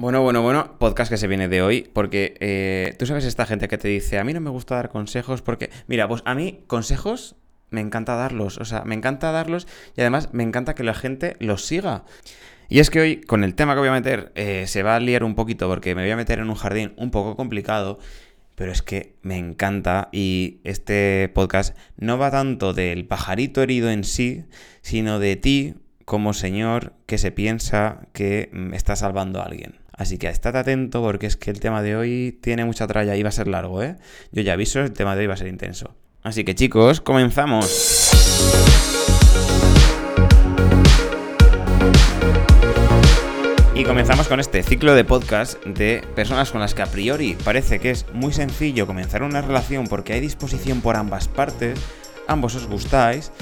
Bueno, bueno, bueno, podcast que se viene de hoy, porque eh, tú sabes esta gente que te dice, a mí no me gusta dar consejos porque, mira, pues a mí consejos me encanta darlos, o sea, me encanta darlos y además me encanta que la gente los siga. Y es que hoy, con el tema que voy a meter, eh, se va a liar un poquito porque me voy a meter en un jardín un poco complicado, pero es que me encanta y este podcast no va tanto del pajarito herido en sí, sino de ti como señor que se piensa que mm, está salvando a alguien. Así que estad atento porque es que el tema de hoy tiene mucha tralla y va a ser largo, ¿eh? Yo ya aviso, el tema de hoy va a ser intenso. Así que chicos, comenzamos. Y comenzamos con este ciclo de podcast de personas con las que a priori parece que es muy sencillo comenzar una relación porque hay disposición por ambas partes, ambos os gustáis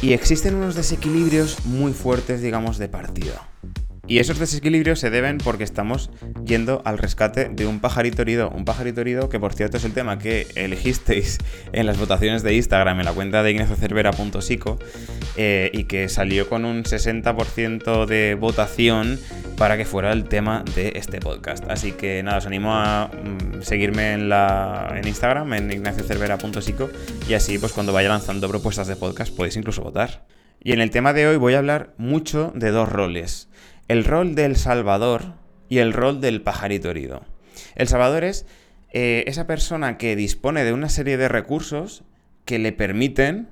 y existen unos desequilibrios muy fuertes, digamos, de partida. Y esos desequilibrios se deben porque estamos yendo al rescate de un pajarito herido. Un pajarito herido que, por cierto, es el tema que elegisteis en las votaciones de Instagram en la cuenta de ignaciocervera.sico eh, y que salió con un 60% de votación para que fuera el tema de este podcast. Así que nada, os animo a mm, seguirme en, la, en Instagram, en ignaciocervera.sico y así, pues cuando vaya lanzando propuestas de podcast, podéis incluso votar. Y en el tema de hoy voy a hablar mucho de dos roles el rol del salvador y el rol del pajarito herido. El salvador es eh, esa persona que dispone de una serie de recursos que le permiten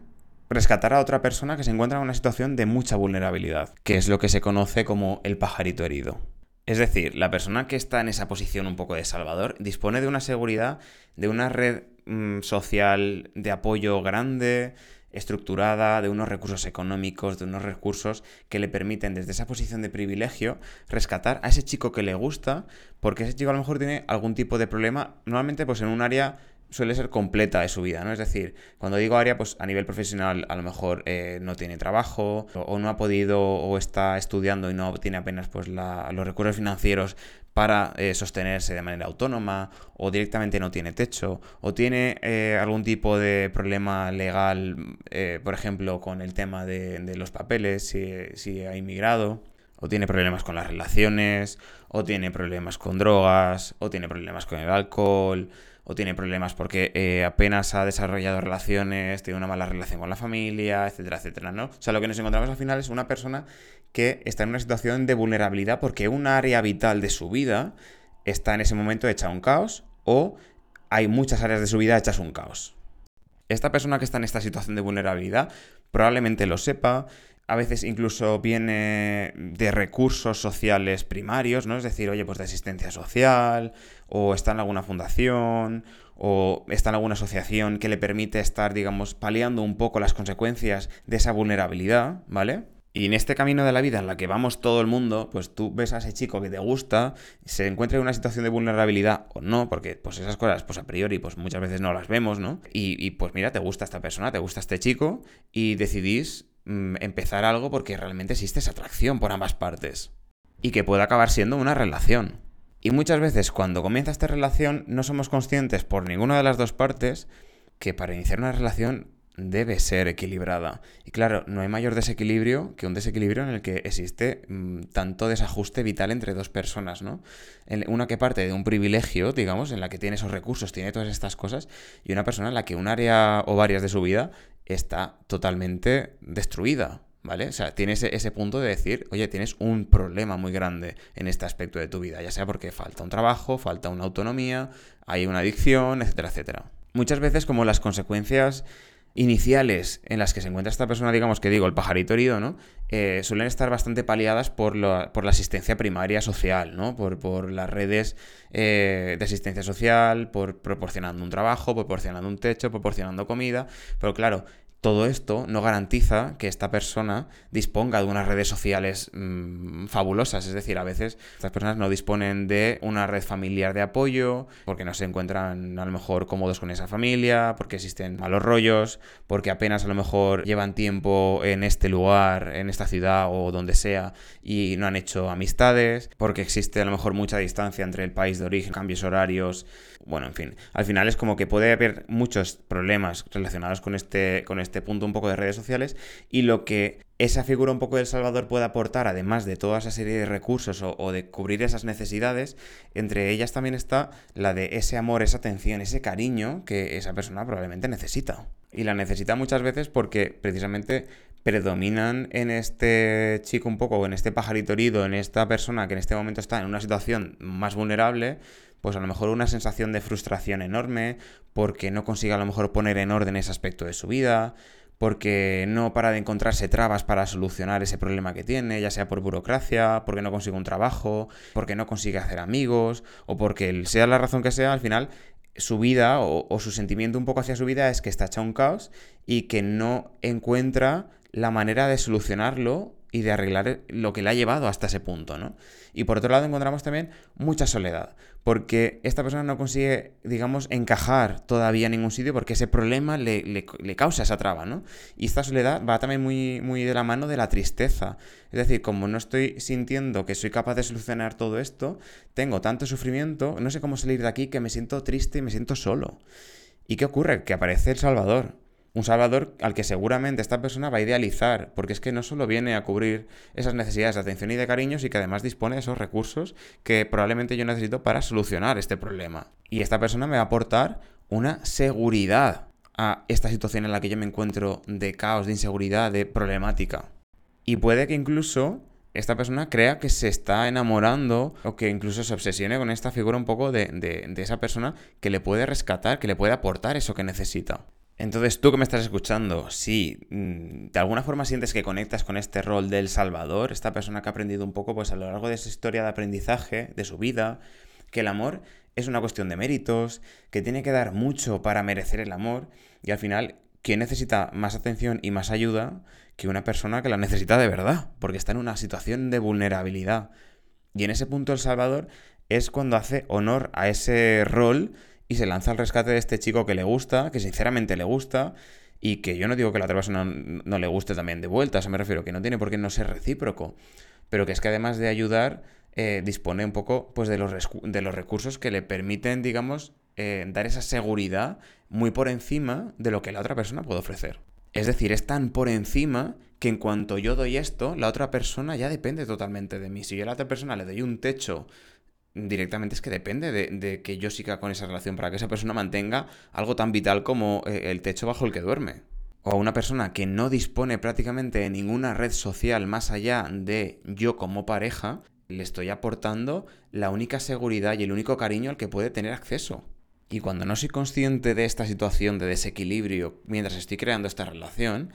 rescatar a otra persona que se encuentra en una situación de mucha vulnerabilidad, que es lo que se conoce como el pajarito herido. Es decir, la persona que está en esa posición un poco de salvador dispone de una seguridad, de una red mm, social de apoyo grande, estructurada, de unos recursos económicos, de unos recursos que le permiten desde esa posición de privilegio rescatar a ese chico que le gusta, porque ese chico a lo mejor tiene algún tipo de problema, normalmente pues en un área suele ser completa de su vida, ¿no? Es decir, cuando digo área, pues a nivel profesional a lo mejor eh, no tiene trabajo o, no ha podido o está estudiando y no tiene apenas pues los recursos financieros para eh, sostenerse de manera autónoma o directamente no tiene techo o tiene eh, algún tipo de problema legal, por ejemplo, con el tema de, de los papeles, si, si ha inmigrado o tiene problemas con las relaciones, o tiene problemas con drogas, o tiene problemas con el alcohol, o tiene problemas porque eh, apenas ha desarrollado relaciones, tiene una mala relación con la familia, etcétera, etcétera, ¿no? O sea, lo que nos encontramos al final es una persona que está en una situación de vulnerabilidad porque un área vital de su vida está en ese momento hecha un caos o hay muchas áreas de su vida hechas un caos. Esta persona que está en esta situación de vulnerabilidad probablemente lo sepa, a veces incluso viene de recursos sociales primarios, ¿no? Es decir, oye, pues de asistencia social, o está en alguna fundación, o está en alguna asociación que le permite estar, digamos, paliando un poco las consecuencias de esa vulnerabilidad, ¿vale? Y en este camino de la vida en la que vamos todo el mundo, pues tú ves a ese chico que te gusta, se encuentra en una situación de vulnerabilidad o no, porque pues esas cosas, pues a priori, pues muchas veces no las vemos, ¿no? Y, y pues mira, te gusta esta persona, te gusta este chico, y decidís Mm, empezar algo porque realmente existe esa atracción por ambas partes. Y que puede acabar siendo una relación. Y muchas veces cuando comienza esta relación no somos conscientes por ninguna de las dos partes que para iniciar una relación debe ser equilibrada. Y claro, no hay mayor desequilibrio que un desequilibrio en el que existe mm, tanto desajuste vital entre dos personas, ¿no? una que parte de un privilegio, digamos, en la que tiene esos recursos, tiene todas estas cosas, y una persona en la que un área o varias de su vida está totalmente destruida, ¿vale? O sea, tienes ese, punto de decir, oye, tienes un problema muy grande en este aspecto de tu vida, ya sea porque falta un trabajo, falta una autonomía, hay una adicción, etcétera, etcétera. Muchas veces como las consecuencias iniciales en las que se encuentra esta persona, digamos que digo, el pajarito herido, ¿no? Eh, suelen estar bastante paliadas por, la asistencia primaria social, ¿no? Por, las redes eh, de asistencia social, por proporcionando un trabajo, proporcionando un techo, proporcionando comida. Pero claro, todo esto no garantiza que esta persona disponga de unas redes sociales mm, fabulosas. Es decir, a veces estas personas no disponen de una red familiar de apoyo, porque no se encuentran a lo mejor cómodos con esa familia, porque existen malos rollos, porque apenas a lo mejor llevan tiempo en este lugar, en esta ciudad o donde sea, y no han hecho amistades, porque existe a lo mejor mucha distancia entre el país de origen, cambios horarios. Bueno, en fin, al final es como que puede haber muchos problemas relacionados con este, con este este punto un poco de redes sociales y lo que esa figura un poco del Salvador puede aportar, además de toda esa serie de recursos o, de cubrir esas necesidades, entre ellas también está la de ese amor, esa atención, ese cariño que esa persona probablemente necesita. Y la necesita muchas veces porque precisamente predominan en este chico un poco, en este pajarito herido, en esta persona que en este momento está en una situación más vulnerable, pues a lo mejor una sensación de frustración enorme, porque no consigue a lo mejor poner en orden ese aspecto de su vida, porque no para de encontrarse trabas para solucionar ese problema que tiene, ya sea por burocracia, porque no consigue un trabajo, porque no consigue hacer amigos, o porque sea la razón que sea, al final su vida o, su sentimiento un poco hacia su vida es que está hecha un caos y que no encuentra la manera de solucionarlo y de arreglar lo que le ha llevado hasta ese punto, ¿no? Y por otro lado encontramos también mucha soledad, porque esta persona no consigue, digamos, encajar todavía en ningún sitio porque ese problema le, causa esa traba, ¿no? Y esta soledad va también muy, muy de la mano de la tristeza. Es decir, como no estoy sintiendo que soy capaz de solucionar todo esto, tengo tanto sufrimiento, no sé cómo salir de aquí, que me siento triste y me siento solo. ¿Y qué ocurre? Que aparece el Salvador, un Salvador al que seguramente esta persona va a idealizar, porque es que no solo viene a cubrir esas necesidades de atención y de cariño, sino que además dispone de esos recursos que probablemente yo necesito para solucionar este problema. Y esta persona me va a aportar una seguridad a esta situación en la que yo me encuentro de caos, de inseguridad, de problemática. Y puede que incluso esta persona crea que se está enamorando o que incluso se obsesione con esta figura un poco de, de, esa persona que le puede rescatar, que le puede aportar eso que necesita. Entonces, tú que me estás escuchando, si mm, de alguna forma sientes que conectas con este rol del Salvador, esta persona que ha aprendido un poco pues a lo largo de esa historia de aprendizaje, de su vida, que el amor es una cuestión de méritos, que tiene que dar mucho para merecer el amor, y al final, ¿quién necesita más atención y más ayuda que una persona que la necesita de verdad? Porque está en una situación de vulnerabilidad. Y en ese punto el Salvador es cuando hace honor a ese rol y se lanza al rescate de este chico que le gusta, que sinceramente le gusta, y que yo no digo que la otra persona no, le guste también de vuelta, o sea, me refiero que no tiene por qué no ser recíproco, pero que es que además de ayudar, eh, dispone un poco pues, de, los de los recursos que le permiten, digamos, eh, dar esa seguridad muy por encima de lo que la otra persona puede ofrecer. Es decir, es tan por encima que en cuanto yo doy esto, la otra persona ya depende totalmente de mí. Si yo a la otra persona le doy un techo directamente es que depende de, que yo siga con esa relación para que esa persona mantenga algo tan vital como eh, el techo bajo el que duerme. O a una persona que no dispone prácticamente de ninguna red social más allá de yo como pareja, le estoy aportando la única seguridad y el único cariño al que puede tener acceso. Y cuando no soy consciente de esta situación de desequilibrio mientras estoy creando esta relación,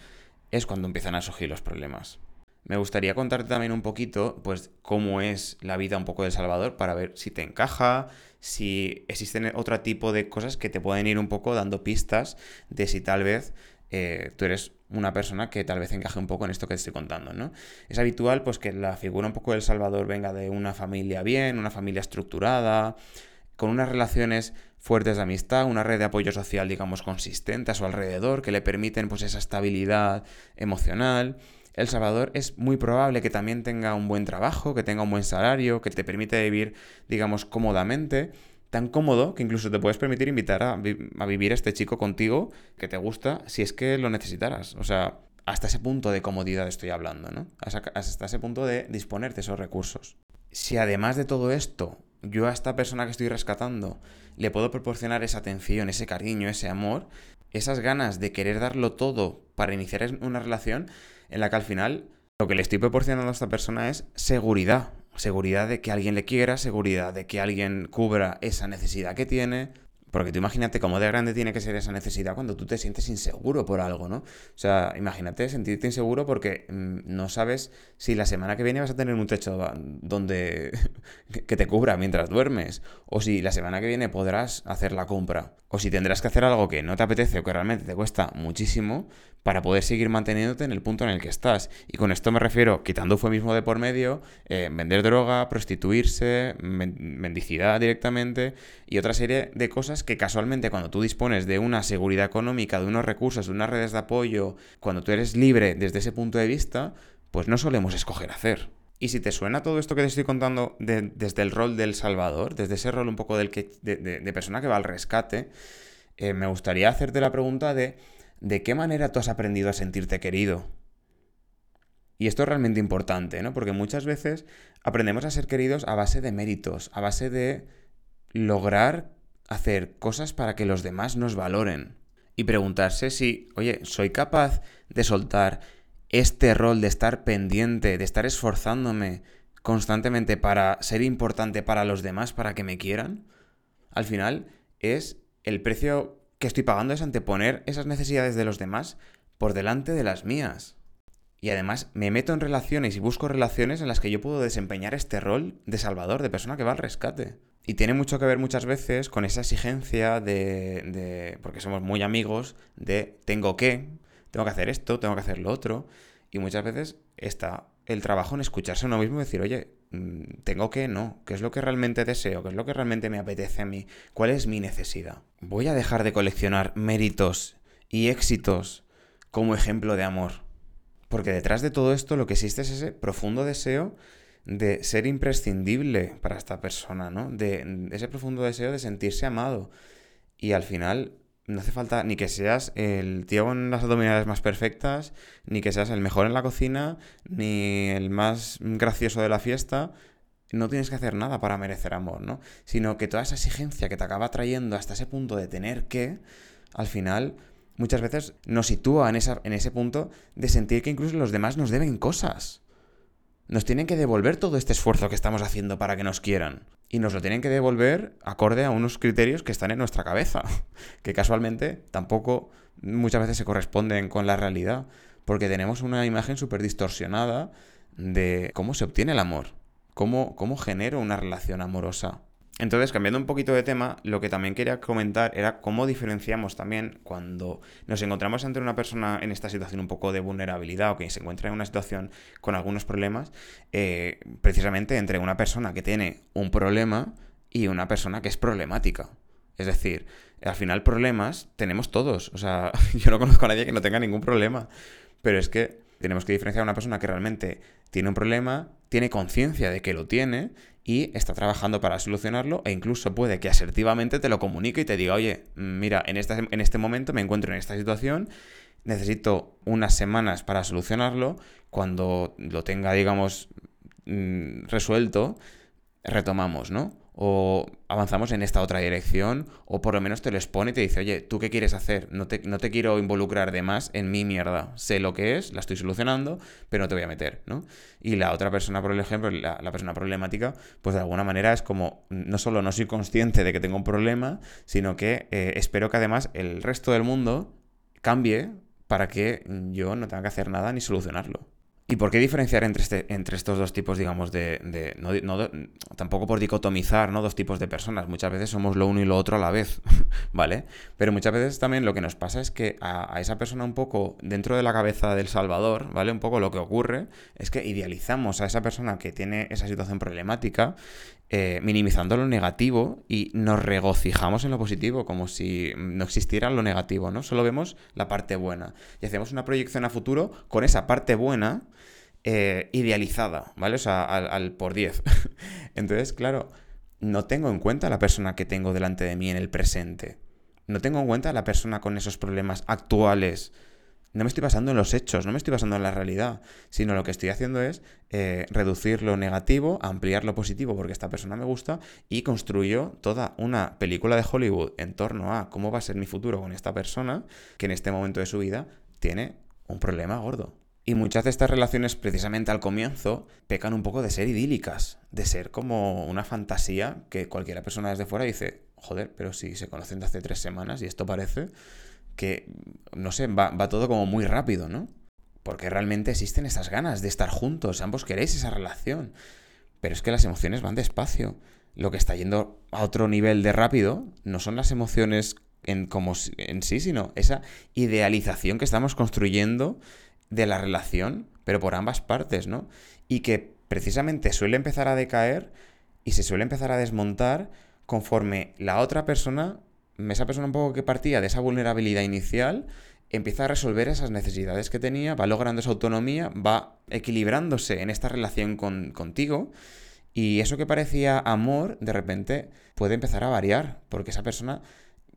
es cuando empiezan a surgir los problemas. Me gustaría contarte también un poquito, pues, cómo es la vida un poco de Salvador para ver si te encaja, si existen otro tipo de cosas que te pueden ir un poco dando pistas de si tal vez eh, tú eres una persona que tal vez encaje un poco en esto que te estoy contando, ¿no? Es habitual, pues, que la figura un poco del Salvador venga de una familia bien, una familia estructurada, con unas relaciones fuertes de amistad, una red de apoyo social, digamos, consistente a su alrededor, que le permiten, pues, esa estabilidad emocional el Salvador es muy probable que también tenga un buen trabajo, que tenga un buen salario, que te permite vivir, digamos, cómodamente. Tan cómodo que incluso te puedes permitir invitar a, vivir a este chico contigo que te gusta si es que lo necesitaras. O sea, hasta ese punto de comodidad estoy hablando, ¿no? Hasta ese punto de disponer de esos recursos. Si además de todo esto, yo a esta persona que estoy rescatando le puedo proporcionar esa atención, ese cariño, ese amor, esas ganas de querer darlo todo para iniciar una relación, en la que al final lo que le estoy proporcionando a esta persona es seguridad. Seguridad de que alguien le quiera, seguridad de que alguien cubra esa necesidad que tiene, porque tú imagínate cómo de grande tiene que ser esa necesidad cuando tú te sientes inseguro por algo, ¿no? O sea, imagínate sentirte inseguro porque mm, no sabes si la semana que viene vas a tener un techo donde que te cubra mientras duermes, o si la semana que viene podrás hacer la compra, o si tendrás que hacer algo que no te apetece o que realmente te cuesta muchísimo para poder seguir manteniéndote en el punto en el que estás. Y con esto me refiero, quitando mismo de por medio, eh, vender droga, prostituirse, mendicidad directamente y otra serie de cosas que casualmente cuando tú dispones de una seguridad económica, de unos recursos, de unas redes de apoyo, cuando tú eres libre desde ese punto de vista, pues no solemos escoger hacer. Y si te suena todo esto que te estoy contando desde el rol del Salvador, desde ese rol un poco del de, persona que va al rescate, eh, me gustaría hacerte la pregunta de ¿de qué manera tú has aprendido a sentirte querido? Y esto es realmente importante, ¿no? Porque muchas veces aprendemos a ser queridos a base de méritos, a base de lograr hacer cosas para que los demás nos valoren. Y preguntarse si, oye, ¿soy capaz de soltar este rol de estar pendiente, de estar esforzándome constantemente para ser importante para los demás, para que me quieran? Al final es el precio que estoy pagando es anteponer esas necesidades de los demás por delante de las mías. Y además me meto en relaciones y busco relaciones en las que yo puedo desempeñar este rol de salvador, de persona que va al rescate. Y tiene mucho que ver muchas veces con esa exigencia de, de, porque somos muy amigos, de tengo que, tengo que hacer esto, tengo que hacer lo otro. Y muchas veces está el trabajo en escucharse a uno mismo y decir, oye, mm, tengo que, no, ¿qué es lo que realmente deseo? ¿Qué es lo que realmente me apetece a mí? ¿Cuál es mi necesidad? Voy a dejar de coleccionar méritos y éxitos como ejemplo de amor porque detrás de todo esto lo que existe es ese profundo deseo de ser imprescindible para esta persona, ¿no? De, ese profundo deseo de sentirse amado. Y al final no hace falta ni que seas el tío con las abdominales más perfectas, ni que seas el mejor en la cocina, ni el más gracioso de la fiesta. No tienes que hacer nada para merecer amor, ¿no? Sino que toda esa exigencia que te acaba trayendo hasta ese punto de tener que, al final muchas veces nos sitúa en, esa, en ese punto de sentir que incluso los demás nos deben cosas. Nos tienen que devolver todo este esfuerzo que estamos haciendo para que nos quieran. Y nos lo tienen que devolver acorde a unos criterios que están en nuestra cabeza, que casualmente tampoco muchas veces se corresponden con la realidad, porque tenemos una imagen súper distorsionada de cómo se obtiene el amor, cómo, cómo genero una relación amorosa. Entonces, cambiando un poquito de tema, lo que también quería comentar era cómo diferenciamos también cuando nos encontramos ante una persona en esta situación un poco de vulnerabilidad o que se encuentra en una situación con algunos problemas, eh, precisamente entre una persona que tiene un problema y una persona que es problemática. Es decir, al final problemas tenemos todos. O sea, yo no conozco a nadie que no tenga ningún problema. Pero es que tenemos que diferenciar a una persona que realmente tiene un problema, tiene conciencia de que lo tiene y está trabajando para solucionarlo e incluso puede que asertivamente te lo comunique y te diga, oye, mira, en, esta, en este momento me encuentro en esta situación, necesito unas semanas para solucionarlo, cuando lo tenga, digamos, mm, resuelto, retomamos, ¿no? O avanzamos en esta otra dirección, o por lo menos te lo expone y te dice, oye, ¿tú qué quieres hacer? No te, no te quiero involucrar de más en mi mierda. Sé lo que es, la estoy solucionando, pero no te voy a meter, ¿no? Y la otra persona, por ejemplo, la, persona problemática, pues de alguna manera es como, no solo no soy consciente de que tengo un problema, sino que eh, espero que además el resto del mundo cambie para que yo no tenga que hacer nada ni solucionarlo. ¿Y por qué diferenciar entre, este, entre estos dos tipos, digamos, de... tampoco por dicotomizar, ¿no? Dos tipos de personas. Muchas veces somos lo uno y lo otro a la vez, ¿vale? Pero muchas veces también lo que nos pasa es que a, esa persona un poco dentro de la cabeza del Salvador, ¿vale? Un poco lo que ocurre es que idealizamos a esa persona que tiene esa situación problemática eh, minimizando lo negativo y nos regocijamos en lo positivo, como si no existiera lo negativo, ¿no? Solo vemos la parte buena. Y hacemos una proyección a futuro con esa parte buena eh, idealizada, ¿vale? O sea, al, por 10. Entonces, claro, no tengo en cuenta la persona que tengo delante de mí en el presente. No tengo en cuenta la persona con esos problemas actuales no me estoy basando en los hechos, no me estoy basando en la realidad, sino lo que estoy haciendo es eh, reducir lo negativo, ampliar lo positivo porque esta persona me gusta y construyo toda una película de Hollywood en torno a cómo va a ser mi futuro con esta persona que en este momento de su vida tiene un problema gordo. Y muchas de estas relaciones, precisamente al comienzo, pecan un poco de ser idílicas, de ser como una fantasía que cualquiera persona desde fuera dice, joder, pero si se conocen de hace tres semanas y esto parece que, no sé, va, todo como muy rápido, ¿no? Porque realmente existen esas ganas de estar juntos, ambos queréis esa relación. Pero es que las emociones van despacio. Lo que está yendo a otro nivel de rápido no son las emociones en, como en sí, sino esa idealización que estamos construyendo de la relación, pero por ambas partes, ¿no? Y que precisamente suele empezar a decaer y se suele empezar a desmontar conforme la otra persona esa persona un poco que partía de esa vulnerabilidad inicial empieza a resolver esas necesidades que tenía, va logrando esa autonomía, va equilibrándose en esta relación con, contigo y eso que parecía amor, de repente puede empezar a variar, porque esa persona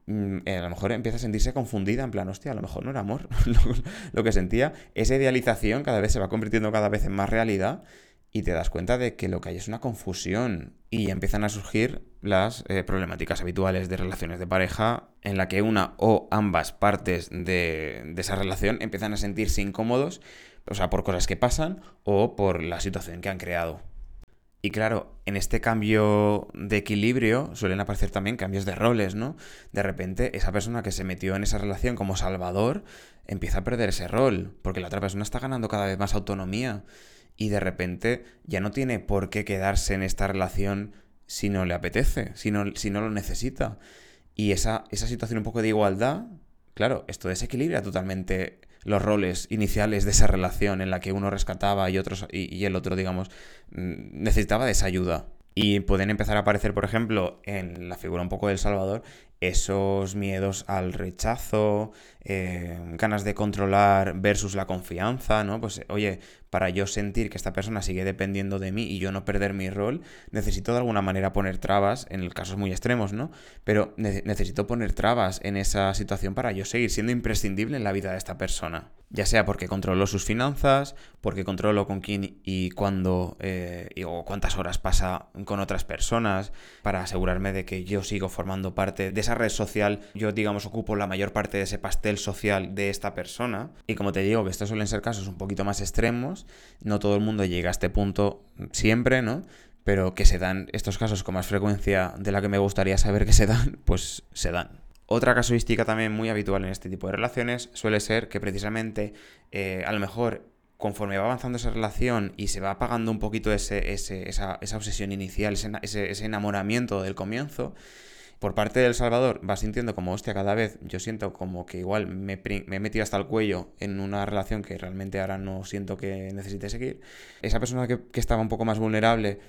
a lo mejor empieza a sentirse confundida, en plan, hostia, a lo mejor no era amor lo, que sentía. Esa idealización cada vez se va convirtiendo cada vez en más realidad y te das cuenta de que lo que hay es una confusión y empiezan a surgir las eh, problemáticas habituales de relaciones de pareja en la que una o ambas partes de, de esa relación empiezan a sentirse incómodos, o sea, por cosas que pasan o por la situación que han creado. Y claro, en este cambio de equilibrio suelen aparecer también cambios de roles, ¿no? De repente, esa persona que se metió en esa relación como salvador empieza a perder ese rol, porque la otra persona está ganando cada vez más autonomía y de repente ya no tiene por qué quedarse en esta relación si no le apetece, si no, si no lo necesita. Y esa, esa situación un poco de igualdad, claro, esto desequilibra totalmente los roles iniciales de esa relación en la que uno rescataba y, otros, y, el otro, digamos, mm, necesitaba de esa ayuda. Y pueden empezar a aparecer, por ejemplo, en la figura un poco del Salvador, esos miedos al rechazo, eh, ganas de controlar versus la confianza, ¿no? Pues, oye, para yo sentir que esta persona sigue dependiendo de mí y yo no perder mi rol, necesito de alguna manera poner trabas, en casos muy extremos, ¿no? Pero necesito poner trabas en esa situación para yo seguir siendo imprescindible en la vida de esta persona. Ya sea porque controlo sus finanzas, porque controlo con quién y cuándo eh, o cuántas horas pasa con otras personas, para asegurarme de que yo sigo formando parte de esa red social, yo digamos ocupo la mayor parte de ese pastel social de esta persona. Y como te digo, que estos suelen ser casos un poquito más extremos, no todo el mundo llega a este punto siempre, ¿no? Pero que se dan estos casos con más frecuencia de la que me gustaría saber que se dan, pues se dan. Otra casuística también muy habitual en este tipo de relaciones suele ser que precisamente eh, a lo mejor conforme va avanzando esa relación y se va apagando un poquito ese, esa, obsesión inicial, ese enamoramiento del comienzo, por parte del Salvador va sintiendo como, hostia, cada vez yo siento como que igual me, he metido hasta el cuello en una relación que realmente ahora no siento que necesite seguir. Esa persona que, estaba un poco más vulnerable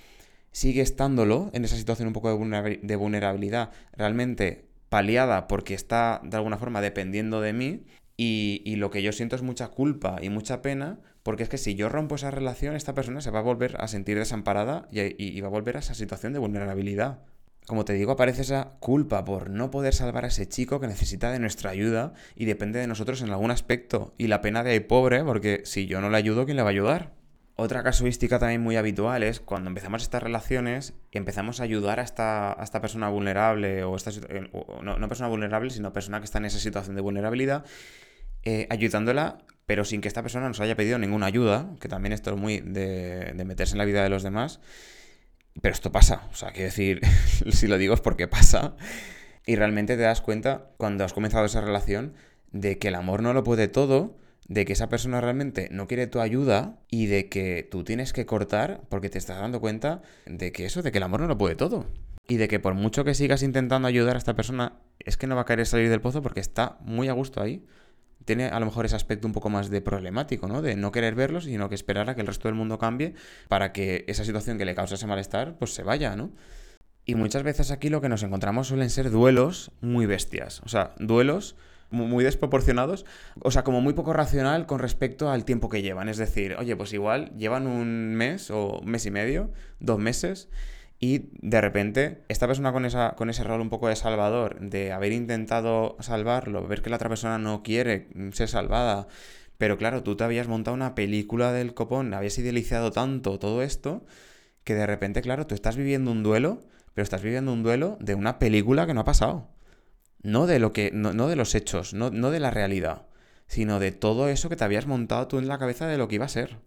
sigue estándolo en esa situación un poco de vulnerabilidad, realmente paliada porque está de alguna forma dependiendo de mí y, lo que yo siento es mucha culpa y mucha pena, porque es que si yo rompo esa relación, esta persona se va a volver a sentir desamparada y va a volver a esa situación de vulnerabilidad como te digo, aparece esa culpa por no poder salvar a ese chico que necesita de nuestra ayuda y depende de nosotros en algún aspecto. Y la pena de pobre, porque si yo no le ayudo, ¿quién le va a ayudar? Otra casuística también muy habitual es cuando empezamos estas relaciones y empezamos a ayudar a esta, esta persona vulnerable, o, esta, eh, no, persona vulnerable, sino persona que está en esa situación de vulnerabilidad, eh, ayudándola, pero sin que esta persona nos haya pedido ninguna ayuda, que también esto es muy de, de meterse en la vida de los demás. Pero esto pasa, o sea, quiero decir, si lo digo es porque pasa. Y realmente te das cuenta, cuando has comenzado esa relación, de que el amor no lo puede todo, de que esa persona realmente no quiere tu ayuda y de que tú tienes que cortar porque te estás dando cuenta de que eso, de que el amor no lo puede todo. Y de que por mucho que sigas intentando ayudar a esta persona, es que no va a querer salir del pozo porque está muy a gusto ahí tiene a lo mejor ese aspecto un poco más de problemático, ¿no? De no querer verlos, sino que esperar a que el resto del mundo cambie para que esa situación que le causa ese malestar, pues se vaya, ¿no? Y muchas veces aquí lo que nos encontramos suelen ser duelos muy bestias. O sea, duelos muy desproporcionados, o sea, como muy poco racional con respecto al tiempo que llevan. Es decir, oye, pues igual llevan un mes o mes y medio, dos meses, y de repente, esta persona con, esa, con ese rol un poco de salvador, de haber intentado salvarlo, ver que la otra persona no quiere ser salvada, pero claro, tú te habías montado una película del copón, habías idealizado tanto todo esto, que de repente, claro, tú estás viviendo un duelo, pero estás viviendo un duelo de una película que no ha pasado. No de lo que. No, de los hechos, no, no de la realidad. Sino de todo eso que te habías montado tú en la cabeza de lo que iba a ser.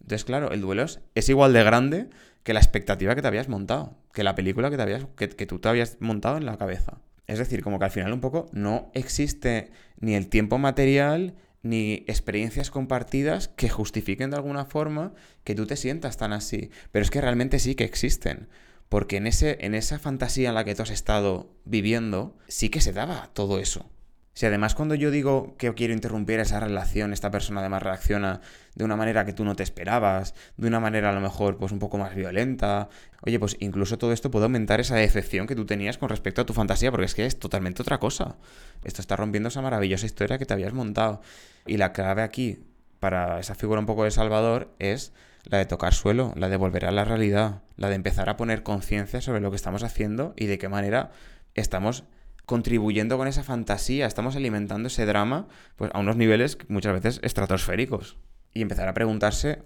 Entonces, claro, el duelo es, igual de grande que la expectativa que te habías montado, que la película que, te habías, que, tú te habías montado en la cabeza. Es decir, como que al final un poco no existe ni el tiempo material ni experiencias compartidas que justifiquen de alguna forma que tú te sientas tan así. Pero es que realmente sí que existen. Porque en, ese, en esa fantasía en la que tú has estado viviendo, sí que se daba todo eso. Si además cuando yo digo que quiero interrumpir esa relación, esta persona además reacciona de una manera que tú no te esperabas, de una manera a lo mejor pues un poco más violenta, oye, pues incluso todo esto puede aumentar esa decepción que tú tenías con respecto a tu fantasía, porque es que es totalmente otra cosa. Esto está rompiendo esa maravillosa historia que te habías montado. Y la clave aquí, para esa figura un poco de Salvador, es la de tocar suelo, la de volver a la realidad, la de empezar a poner conciencia sobre lo que estamos haciendo y de qué manera estamos contribuyendo con esa fantasía, estamos alimentando ese drama pues, a unos niveles muchas veces estratosféricos. Y empezar a preguntarse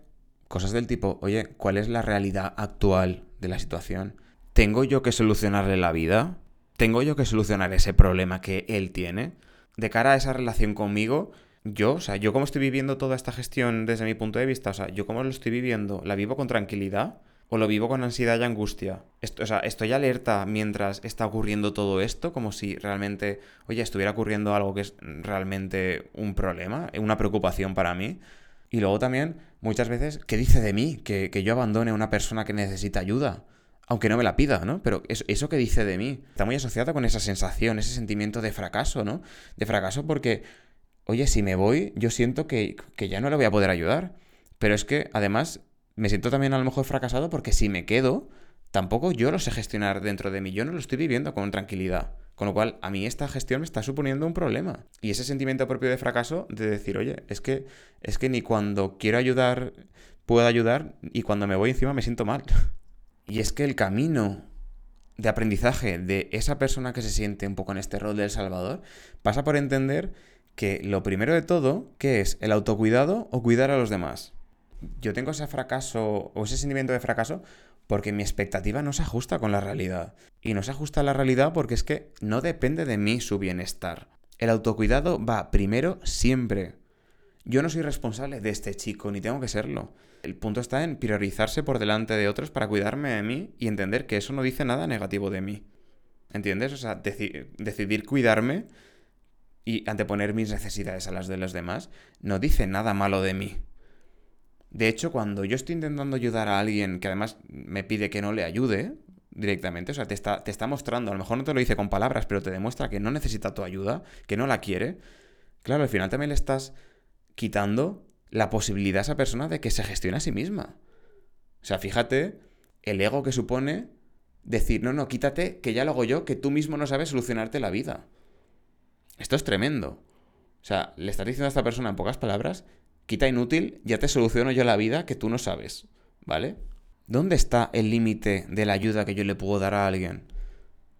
cosas del tipo, oye, ¿cuál es la realidad actual de la situación? ¿Tengo yo que solucionarle la vida? ¿Tengo yo que solucionar ese problema que él tiene? De cara a esa relación conmigo, yo, o sea, yo como estoy viviendo toda esta gestión desde mi punto de vista, o sea, yo como lo estoy viviendo, ¿la vivo con tranquilidad? o lo vivo con ansiedad y angustia. o sea, estoy alerta mientras está ocurriendo todo esto, como si realmente, oye, estuviera ocurriendo algo que es realmente un problema, una preocupación para mí. Y luego también, muchas veces, ¿qué dice de mí? Que, yo abandone a una persona que necesita ayuda. Aunque no me la pida, ¿no? Pero eso, eso que dice de mí está muy asociado con esa sensación, ese sentimiento de fracaso, ¿no? De fracaso porque, oye, si me voy, yo siento que, que ya no le voy a poder ayudar. Pero es que, además, me siento también a lo mejor fracasado porque si me quedo, tampoco yo lo sé gestionar dentro de mí, yo no lo estoy viviendo con tranquilidad. Con lo cual, a mí esta gestión me está suponiendo un problema. Y ese sentimiento propio de fracaso de decir, oye, es que, es que ni cuando quiero ayudar puedo ayudar y cuando me voy encima me siento mal. Y es que el camino de aprendizaje de esa persona que se siente un poco en este rol del Salvador pasa por entender que lo primero de todo, ¿qué es? ¿El autocuidado o cuidar a los demás? yo tengo ese fracaso o ese sentimiento de fracaso porque mi expectativa no se ajusta con la realidad. Y no se ajusta a la realidad porque es que no depende de mí su bienestar. El autocuidado va primero siempre. Yo no soy responsable de este chico, ni tengo que serlo. El punto está en priorizarse por delante de otros para cuidarme de mí y entender que eso no dice nada negativo de mí. ¿Entiendes? O sea, decidir cuidarme y anteponer mis necesidades a las de los demás no dice nada malo de mí. De hecho, cuando yo estoy intentando ayudar a alguien que además me pide que no le ayude directamente, o sea, te está, te está mostrando, a lo mejor no te lo dice con palabras, pero te demuestra que no necesita tu ayuda, que no la quiere, claro, al final también le estás quitando la posibilidad a esa persona de que se gestione a sí misma. O sea, fíjate el ego que supone decir, no, no, quítate, que ya lo hago yo, que tú mismo no sabes solucionarte la vida. Esto es tremendo. O sea, le estás diciendo a esta persona en pocas palabras quita inútil, ya te soluciono yo la vida que tú no sabes, ¿vale? ¿Dónde está el límite de la ayuda que yo le puedo dar a alguien?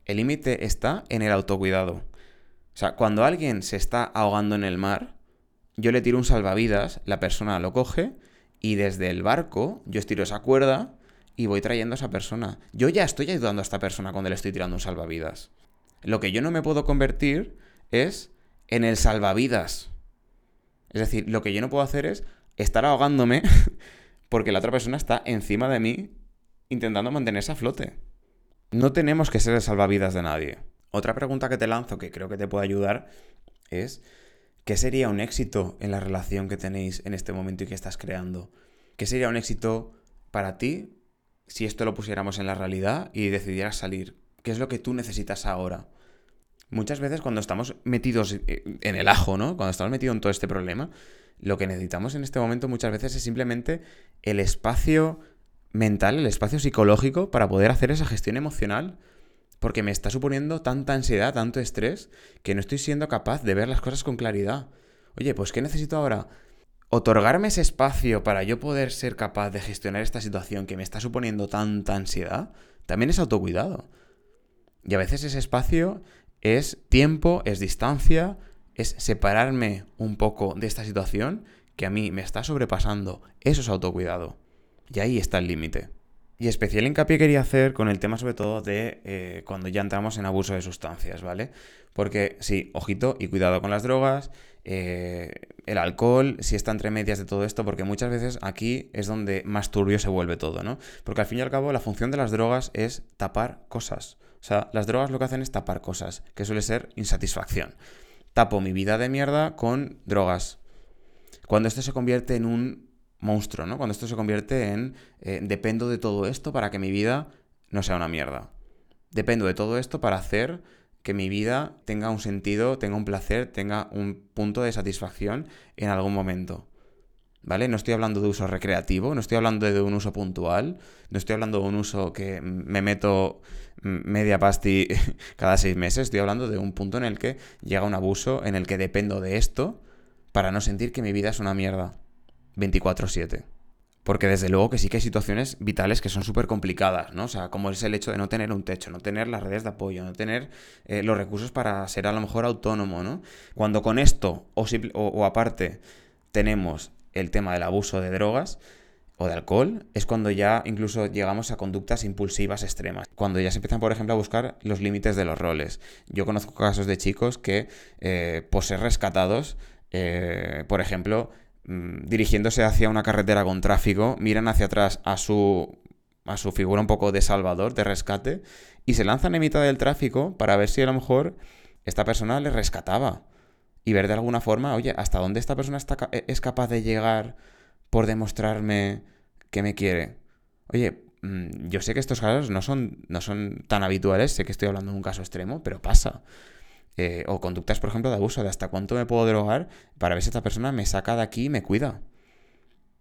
El límite está en el autocuidado. O sea, cuando alguien se está ahogando en el mar, yo le tiro un salvavidas, la persona lo coge y desde el barco yo estiro esa cuerda y voy trayendo a esa persona. Yo ya estoy ayudando a esta persona cuando le estoy tirando un salvavidas. Lo que yo no me puedo convertir es en el salvavidas. Es decir, lo que yo no puedo hacer es estar ahogándome porque la otra persona está encima de mí intentando mantenerse a flote. No tenemos que ser el salvavidas de nadie. Otra pregunta que te lanzo que creo que te puede ayudar es, ¿qué sería un éxito en la relación que tenéis en este momento y que estás creando? ¿Qué sería un éxito para ti si esto lo pusiéramos en la realidad y decidieras salir? ¿Qué es lo que tú necesitas ahora? Muchas veces cuando estamos metidos en el ajo, ¿no? Cuando estamos metidos en todo este problema, lo que necesitamos en este momento muchas veces es simplemente el espacio mental, el espacio psicológico para poder hacer esa gestión emocional. Porque me está suponiendo tanta ansiedad, tanto estrés, que no estoy siendo capaz de ver las cosas con claridad. Oye, pues ¿qué necesito ahora? Otorgarme ese espacio para yo poder ser capaz de gestionar esta situación que me está suponiendo tanta ansiedad, también es autocuidado. Y a veces ese espacio es tiempo, es distancia, es separarme un poco de esta situación que a mí me está sobrepasando. Eso es autocuidado. Y ahí está el límite. Y especial hincapié quería hacer con el tema sobre todo de eh, cuando ya entramos en abuso de sustancias, ¿vale? Porque sí, ojito y cuidado con las drogas, eh, el alcohol, si está entre medias de todo esto, porque muchas veces aquí es donde más turbio se vuelve todo, ¿no? Porque al fin y al cabo la función de las drogas es tapar cosas. O sea, las drogas lo que hacen es tapar cosas, que suele ser insatisfacción. Tapo mi vida de mierda con drogas. Cuando esto se convierte en un monstruo, ¿no? Cuando esto se convierte en eh, dependo de todo esto para que mi vida no sea una mierda. Dependo de todo esto para hacer que mi vida tenga un sentido, tenga un placer, tenga un punto de satisfacción en algún momento. ¿Vale? No estoy hablando de uso recreativo, no estoy hablando de un uso puntual, no estoy hablando de un uso que me meto media pasti cada seis meses, estoy hablando de un punto en el que llega un abuso, en el que dependo de esto para no sentir que mi vida es una mierda 24/7. Porque desde luego que sí que hay situaciones vitales que son súper complicadas, ¿no? O sea, como es el hecho de no tener un techo, no tener las redes de apoyo, no tener eh, los recursos para ser a lo mejor autónomo, ¿no? Cuando con esto o, o aparte tenemos el tema del abuso de drogas, o de alcohol, es cuando ya incluso llegamos a conductas impulsivas extremas. Cuando ya se empiezan, por ejemplo, a buscar los límites de los roles. Yo conozco casos de chicos que, eh, por ser rescatados, eh, por ejemplo, mm, dirigiéndose hacia una carretera con tráfico, miran hacia atrás a su, a su figura un poco de salvador, de rescate, y se lanzan en mitad del tráfico para ver si a lo mejor esta persona les rescataba. Y ver de alguna forma, oye, hasta dónde esta persona está, es capaz de llegar por demostrarme que me quiere. Oye, mm, yo sé que estos casos no son, no son tan habituales, sé que estoy hablando de un caso extremo, pero pasa. Eh, o conductas, por ejemplo, de abuso, de hasta cuánto me puedo drogar para ver si esta persona me saca de aquí y me cuida.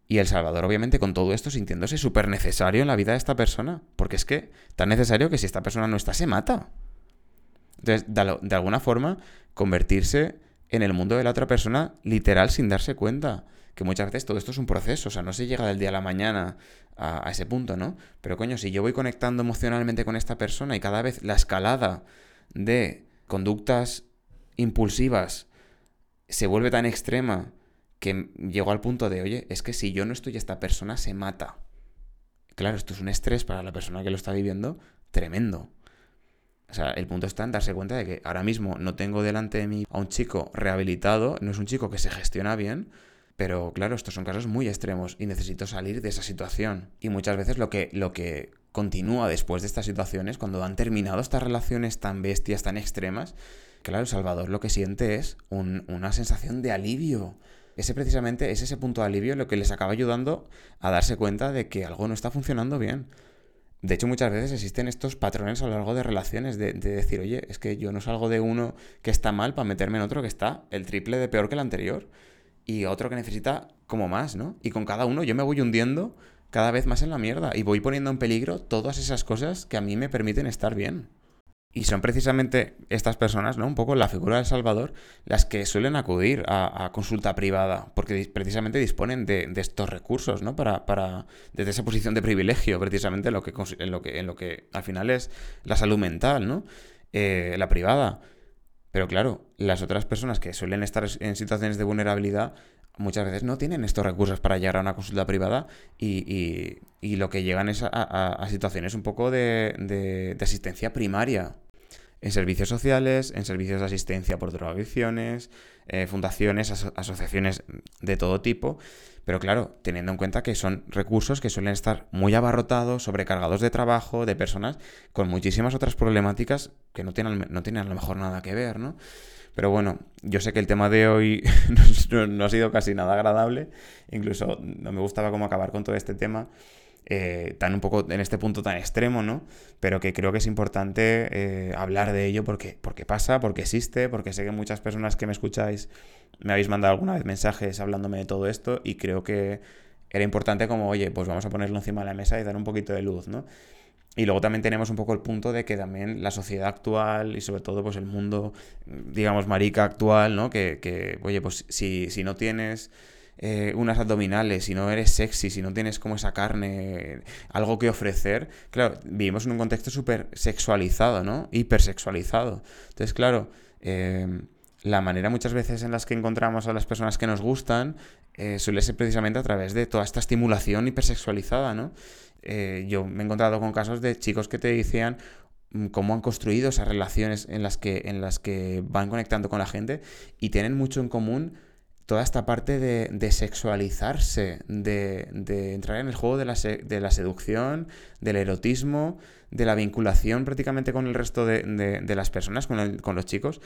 Y El Salvador, obviamente, con todo esto sintiéndose súper necesario en la vida de esta persona. Porque es que tan necesario que si esta persona no está, se mata. Entonces, de, de alguna forma, convertirse en el mundo de la otra persona literal sin darse cuenta que muchas veces todo esto es un proceso, o sea, no se llega del día a la mañana a, ese punto, ¿no? Pero coño, si yo voy conectando emocionalmente con esta persona y cada vez la escalada de conductas impulsivas se vuelve tan extrema que llego al punto de, oye, es que si yo no estoy, esta persona se mata. Claro, esto es un estrés para la persona que lo está viviendo tremendo. O sea, el punto está en darse cuenta de que ahora mismo no tengo delante de mí a un chico rehabilitado, no es un chico que se gestiona bien, pero claro, estos son casos muy extremos y necesito salir de esa situación. Y muchas veces lo que, lo que continúa después de estas situaciones, cuando han terminado estas relaciones tan bestias, tan extremas, claro, el Salvador lo que siente es una sensación de alivio. Ese precisamente es ese punto de alivio lo que les acaba ayudando a darse cuenta de que algo no está funcionando bien. De hecho, muchas veces existen estos patrones a lo largo de relaciones de, decir, oye, es que yo no salgo de uno que está mal para meterme en otro que está el triple de peor que el anterior y otro que necesita como más, ¿no? Y con cada uno yo me voy hundiendo cada vez más en la mierda y voy poniendo en peligro todas esas cosas que a mí me permiten estar bien. Y son precisamente estas personas, ¿no? Un poco la figura del Salvador, las que suelen acudir a, consulta privada, porque precisamente disponen de, estos recursos, ¿no? Para, para, desde esa posición de privilegio, precisamente en lo que, en lo que, en lo que al final es la salud mental, ¿no? Eh, la privada. Pero claro, las otras personas que suelen estar en situaciones de vulnerabilidad muchas veces no tienen estos recursos para llegar a una consulta privada y, lo que llegan es a, situaciones un poco de, asistencia primaria. En servicios sociales, en servicios de asistencia por drogadicciones, eh, fundaciones, asociaciones de todo tipo. Pero claro, teniendo en cuenta que son recursos que suelen estar muy abarrotados, sobrecargados de trabajo, de personas con muchísimas otras problemáticas que no tienen, no tienen a lo mejor nada que ver, ¿no? Pero bueno, yo sé que el tema de hoy no, ha sido casi nada agradable, incluso no me gustaba cómo acabar con todo este tema. Eh, tan un poco en este punto tan extremo, ¿no? Pero que creo que es importante eh, hablar de ello porque, porque pasa, porque existe, porque sé que muchas personas que me escucháis me habéis mandado alguna vez mensajes hablándome de todo esto y creo que era importante como, oye, pues vamos a ponerlo encima de la mesa y dar un poquito de luz, ¿no? Y luego también tenemos un poco el punto de que también la sociedad actual y sobre todo pues el mundo, digamos, marica actual, ¿no? Que, que oye, pues si, si no tienes eh, unas abdominales, si no eres sexy, si no tienes como esa carne, algo que ofrecer, claro, vivimos en un contexto súper sexualizado, ¿no? Hipersexualizado. Entonces, claro, eh, la manera muchas veces en las que encontramos a las personas que nos gustan eh, suele ser precisamente a través de toda esta estimulación hipersexualizada, ¿no? Eh, yo me he encontrado con casos de chicos que te decían mm, cómo han construido esas relaciones en las que, en las que van conectando con la gente y tienen mucho en común toda esta parte de, sexualizarse, de, entrar en el juego de la, de la, seducción, del erotismo, de la vinculación prácticamente con el resto de, las personas, con, con los chicos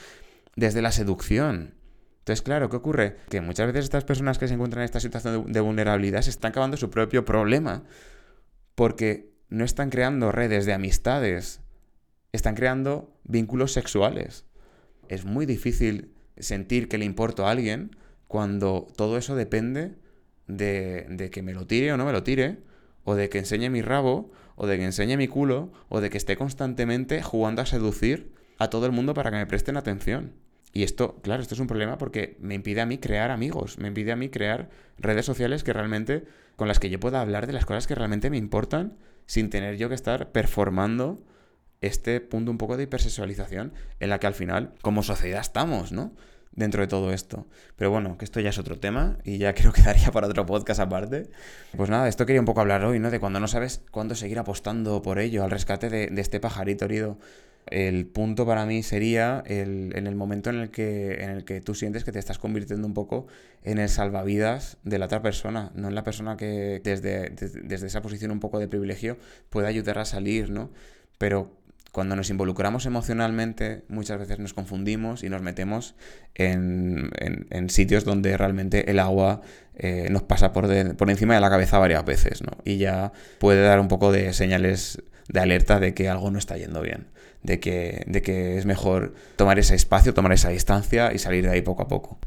desde la seducción. Entonces, claro, ¿qué ocurre? Que muchas veces estas personas que se encuentran en esta situación de, vulnerabilidad se están acabando su propio problema porque no están creando redes de amistades, están creando vínculos sexuales. Es muy difícil sentir que le importo a alguien cuando todo eso depende de, que me lo tire o no me lo tire, o de que enseñe mi rabo, o de que enseñe mi culo, o de que esté constantemente jugando a seducir a todo el mundo para que me presten atención. Y esto, claro, esto es un problema porque me impide a mí crear amigos, me impide a mí crear redes sociales que realmente, con las que yo pueda hablar de las cosas que realmente me importan, sin tener yo que estar performando este punto un poco de hipersexualización en la que al final, como sociedad, estamos, ¿no? Dentro de todo esto. Pero bueno, que esto ya es otro tema y ya creo que daría para otro podcast aparte. Pues nada, esto quería un poco hablar hoy, ¿no? De cuando no sabes cuándo seguir apostando por ello, al rescate de, este pajarito herido el punto para mí sería el, en el momento en el, que, en el que tú sientes que te estás convirtiendo un poco en el salvavidas de la otra persona, no en la persona que desde, desde, esa posición un poco de privilegio puede ayudar a salir, ¿no? Pero cuando nos involucramos emocionalmente, muchas veces nos confundimos y nos metemos en, sitios donde realmente el agua eh, nos pasa por, por encima de la cabeza varias veces, ¿no? Y ya puede dar un poco de señales de alerta de que algo no está yendo bien de de que es mejor tomar ese espacio, tomar esa distancia y salir de ahí poco a poco.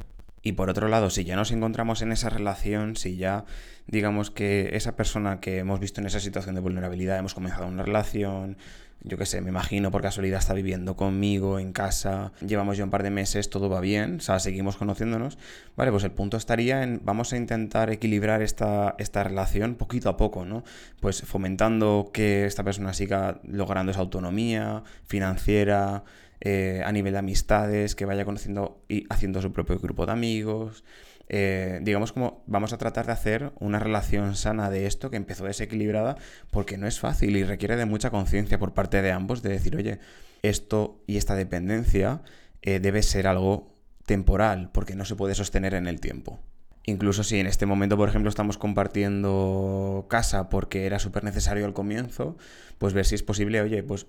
Y por otro lado, si ya nos encontramos en esa relación, si ya digamos que esa persona que hemos visto en esa situación de vulnerabilidad, hemos comenzado una relación, yo qué sé, me imagino por casualidad está viviendo conmigo en casa, llevamos ya un par de meses, todo va bien, o sea, seguimos conociéndonos, vale, pues el punto estaría en, vamos a intentar equilibrar esta, esta relación poquito a poco, ¿no? Pues fomentando que esta persona siga logrando esa autonomía financiera, eh, a nivel de amistades, que vaya conociendo y haciendo su propio grupo de amigos, eh, digamos como vamos a tratar de hacer una relación sana de esto que empezó desequilibrada porque no es fácil y requiere de mucha conciencia por parte de ambos de decir, oye, esto y esta dependencia eh, debe ser algo temporal porque no se puede sostener en el tiempo. Incluso si en este momento, por ejemplo, estamos compartiendo casa porque era súper necesario al comienzo, pues ver si es posible, oye, pues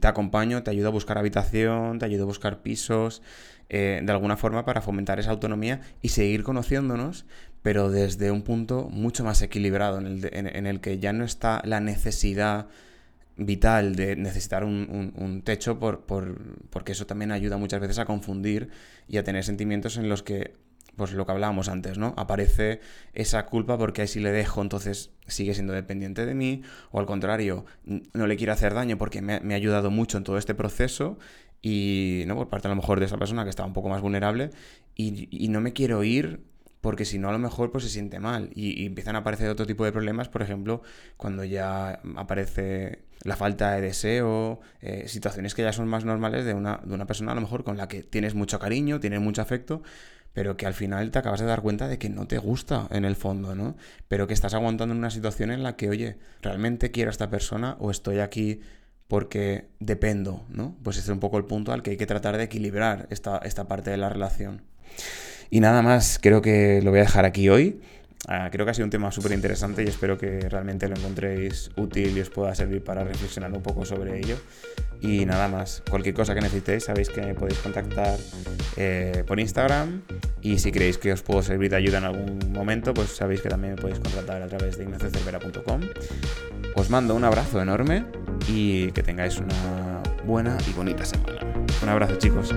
te acompaño, te ayudo a buscar habitación, te ayudo a buscar pisos, eh, de alguna forma para fomentar esa autonomía y seguir conociéndonos, pero desde un punto mucho más equilibrado, en el, en, el que ya no está la necesidad vital de necesitar un, un, techo por, por, porque eso también ayuda muchas veces a confundir y a tener sentimientos en los que pues lo que hablábamos antes, ¿no? Aparece esa culpa porque ahí si le dejo, entonces sigue siendo dependiente de mí, o al contrario, no le quiero hacer daño porque me, ha ayudado mucho en todo este proceso y no por parte a lo mejor de esa persona que está un poco más vulnerable y, no me quiero ir porque si no a lo mejor pues se siente mal y, empiezan a aparecer otro tipo de problemas, por ejemplo, cuando ya aparece la falta de deseo, eh, situaciones que ya son más normales de una, de una persona a lo mejor con la que tienes mucho cariño, tienes mucho afecto, pero que al final te acabas de dar cuenta de que no te gusta en el fondo, ¿no? Pero que estás aguantando en una situación en la que, oye, ¿realmente quiero a esta persona o estoy aquí porque dependo, ¿no? Pues ese es un poco el punto al que hay que tratar de equilibrar esta, esta parte de la relación. Y nada más, creo que lo voy a dejar aquí hoy. Ah, creo que ha sido un tema súper interesante y espero que realmente lo encontréis útil y os pueda servir para reflexionar un poco sobre ello. Y nada más, cualquier cosa que necesitéis, sabéis que me podéis contactar eh, por Instagram. Y si creéis que os puedo servir de ayuda en algún momento, pues sabéis que también me podéis contactar a través de ignaciocervera.com. Os mando un abrazo enorme y que tengáis una buena y bonita semana. Un abrazo chicos.